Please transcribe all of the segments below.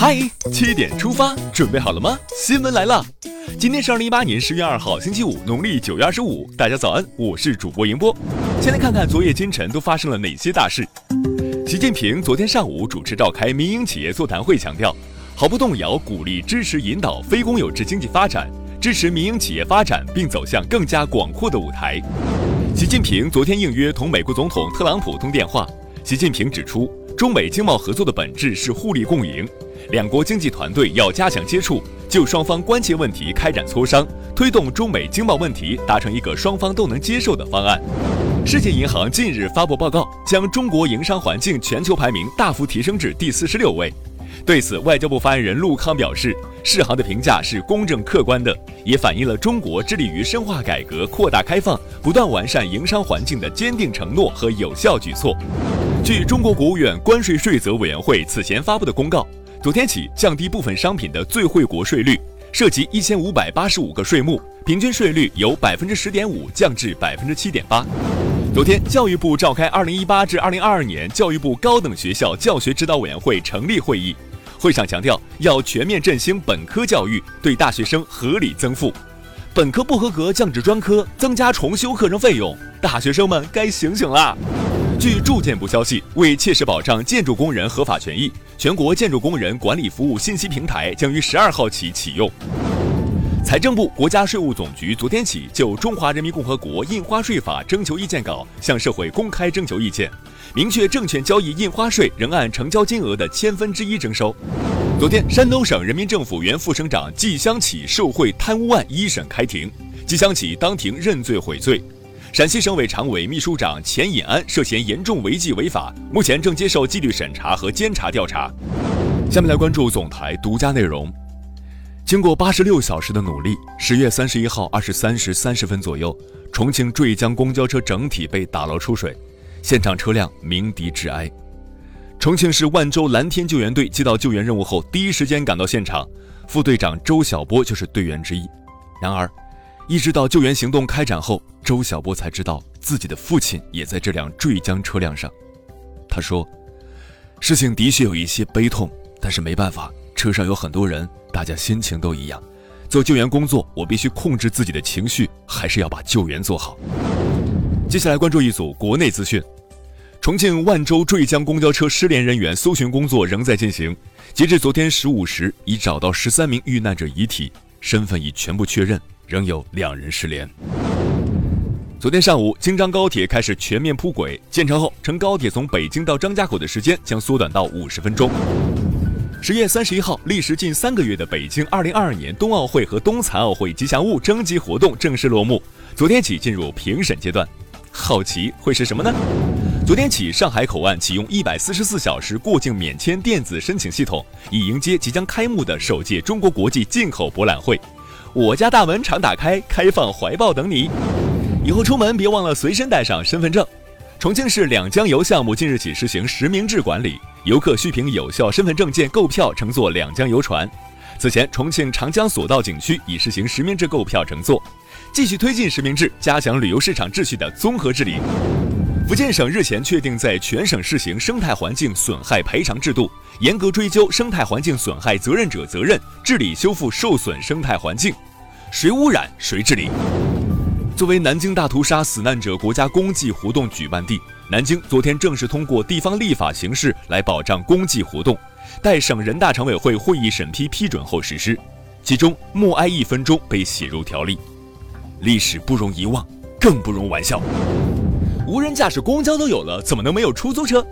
嗨，七点出发，准备好了吗？新闻来了，今天是二零一八年十月二号，星期五，农历九月二十五。大家早安，我是主播迎波。先来看看昨夜今晨都发生了哪些大事。习近平昨天上午主持召开民营企业座谈会，强调毫不动摇鼓励支持引导非公有制经济发展，支持民营企业发展并走向更加广阔的舞台。习近平昨天应约同美国总统特朗普通电话，习近平指出，中美经贸合作的本质是互利共赢。两国经济团队要加强接触，就双方关切问题开展磋商，推动中美经贸问题达成一个双方都能接受的方案。世界银行近日发布报告，将中国营商环境全球排名大幅提升至第四十六位。对此，外交部发言人陆康表示，世行的评价是公正客观的，也反映了中国致力于深化改革、扩大开放、不断完善营商环境的坚定承诺和有效举措。据中国国务院关税税则委员会此前发布的公告。昨天起，降低部分商品的最惠国税率，涉及一千五百八十五个税目，平均税率由百分之十点五降至百分之七点八。昨天，教育部召开二零一八至二零二二年教育部高等学校教学指导委员会成立会议，会上强调要全面振兴本科教育，对大学生合理增负，本科不合格降至专科，增加重修课程费用，大学生们该醒醒啦！据住建部消息，为切实保障建筑工人合法权益，全国建筑工人管理服务信息平台将于十二号起启用。财政部、国家税务总局昨天起就《中华人民共和国印花税法》征求意见稿向社会公开征求意见，明确证券交易印花税仍按成交金额的千分之一征收。昨天，山东省人民政府原副省长季湘启受贿贪污案一审开庭，季湘启当庭认罪悔罪。陕西省委常委、秘书长钱引安涉嫌严重违纪违法，目前正接受纪律审查和监察调查。下面来关注总台独家内容。经过八十六小时的努力，十月三十一号二十三时三十分左右，重庆坠江公交车整体被打捞出水，现场车辆鸣笛致哀。重庆市万州蓝天救援队接到救援任务后，第一时间赶到现场，副队长周小波就是队员之一。然而，一直到救援行动开展后，周小波才知道自己的父亲也在这辆坠江车辆上。他说：“事情的确有一些悲痛，但是没办法，车上有很多人，大家心情都一样。做救援工作，我必须控制自己的情绪，还是要把救援做好。”接下来关注一组国内资讯：重庆万州坠江公交车失联人员搜寻工作仍在进行，截至昨天十五时，已找到十三名遇难者遗体，身份已全部确认。仍有两人失联。昨天上午，京张高铁开始全面铺轨，建成后，乘高铁从北京到张家口的时间将缩短到五十分钟。十月三十一号，历时近三个月的北京二零二二年冬奥会和冬残奥会吉祥物征集活动正式落幕，昨天起进入评审阶段。好奇会是什么呢？昨天起，上海口岸启用一百四十四小时过境免签电子申请系统，以迎接即将开幕的首届中国国际进口博览会。我家大门常打开，开放怀抱等你。以后出门别忘了随身带上身份证。重庆市两江游项目近日起实行实名制管理，游客需凭有效身份证件购票乘坐两江游船。此前，重庆长江索道景区已实行实名制购票乘坐，继续推进实名制，加强旅游市场秩序的综合治理。福建省日前确定在全省试行生态环境损害赔偿制度，严格追究生态环境损害责任者责任，治理修复受损生态环境。谁污染谁治理。作为南京大屠杀死难者国家公祭活动举办地，南京昨天正式通过地方立法形式来保障公祭活动，待省人大常委会会议审批批准后实施。其中默哀一分钟被写入条例。历史不容遗忘，更不容玩笑。无人驾驶公交都有了，怎么能没有出租车？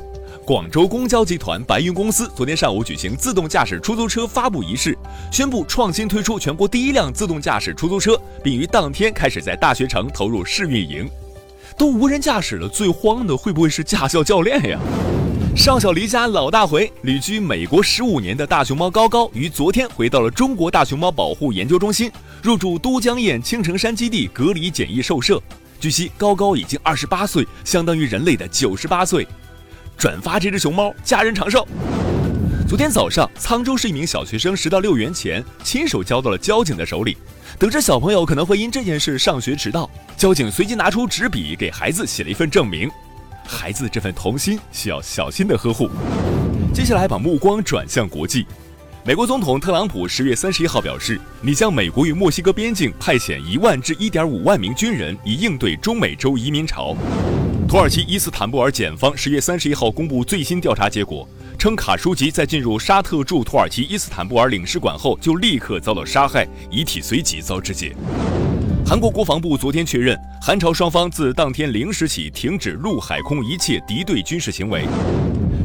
广州公交集团白云公司昨天上午举行自动驾驶出租车发布仪式，宣布创新推出全国第一辆自动驾驶出租车，并于当天开始在大学城投入试运营。都无人驾驶了，最慌的会不会是驾校教练呀？少小离家老大回，旅居美国十五年的大熊猫高高于昨天回到了中国大熊猫保护研究中心，入住都江堰青城山基地隔离检疫兽舍。据悉，高高已经二十八岁，相当于人类的九十八岁。转发这只熊猫，家人长寿。昨天早上，沧州市一名小学生拾到六元钱，亲手交到了交警的手里。得知小朋友可能会因这件事上学迟到，交警随即拿出纸笔给孩子写了一份证明。孩子这份童心需要小心的呵护。接下来，把目光转向国际。美国总统特朗普十月三十一号表示，拟向美国与墨西哥边境派遣一万至一点五万名军人，以应对中美洲移民潮。土耳其伊斯坦布尔检方十月三十一号公布最新调查结果，称卡舒吉在进入沙特驻土耳其伊斯坦布尔领事馆后，就立刻遭到杀害，遗体随即遭肢解。韩国国防部昨天确认，韩朝双方自当天零时起停止陆海空一切敌对军事行为。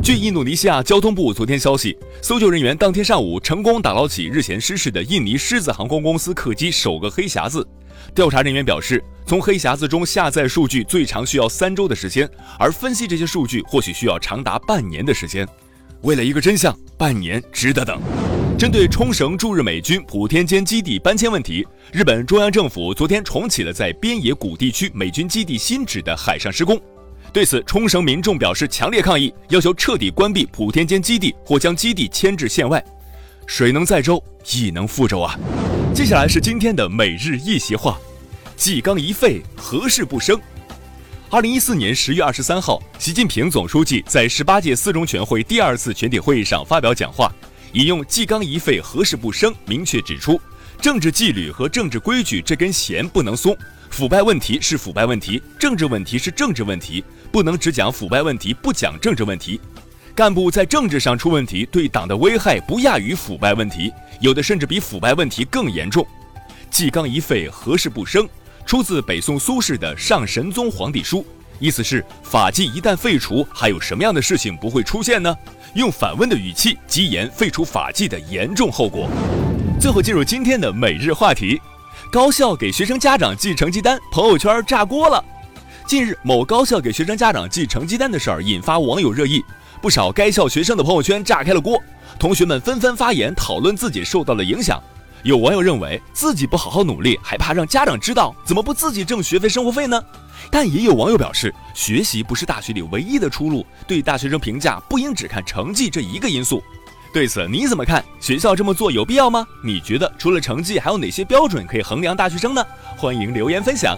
据印度尼西亚交通部昨天消息，搜救人员当天上午成功打捞起日前失事的印尼狮子航空公司客机首个黑匣子。调查人员表示，从黑匣子中下载数据最长需要三周的时间，而分析这些数据或许需要长达半年的时间。为了一个真相，半年值得等。针对冲绳驻日美军普天间基地搬迁问题，日本中央政府昨天重启了在边野古地区美军基地新址的海上施工。对此，冲绳民众表示强烈抗议，要求彻底关闭普天间基地或将基地迁至县外。水能载舟，亦能覆舟啊！接下来是今天的每日一席话：纪纲一废，何事不生？二零一四年十月二十三号，习近平总书记在十八届四中全会第二次全体会议上发表讲话，引用“纪纲一废，何事不生”，明确指出，政治纪律和政治规矩这根弦不能松。腐败问题是腐败问题，政治问题是政治问题，不能只讲腐败问题，不讲政治问题。干部在政治上出问题，对党的危害不亚于腐败问题，有的甚至比腐败问题更严重。纪纲一废，何事不生？出自北宋苏轼的《上神宗皇帝书》，意思是法纪一旦废除，还有什么样的事情不会出现呢？用反问的语气，极言废除法纪的严重后果。最后进入今天的每日话题。高校给学生家长寄成绩单，朋友圈炸锅了。近日，某高校给学生家长寄成绩单的事儿引发网友热议，不少该校学生的朋友圈炸开了锅，同学们纷纷发言讨论自己受到了影响。有网友认为自己不好好努力，还怕让家长知道，怎么不自己挣学费生活费呢？但也有网友表示，学习不是大学里唯一的出路，对大学生评价不应只看成绩这一个因素。对此你怎么看？学校这么做有必要吗？你觉得除了成绩，还有哪些标准可以衡量大学生呢？欢迎留言分享。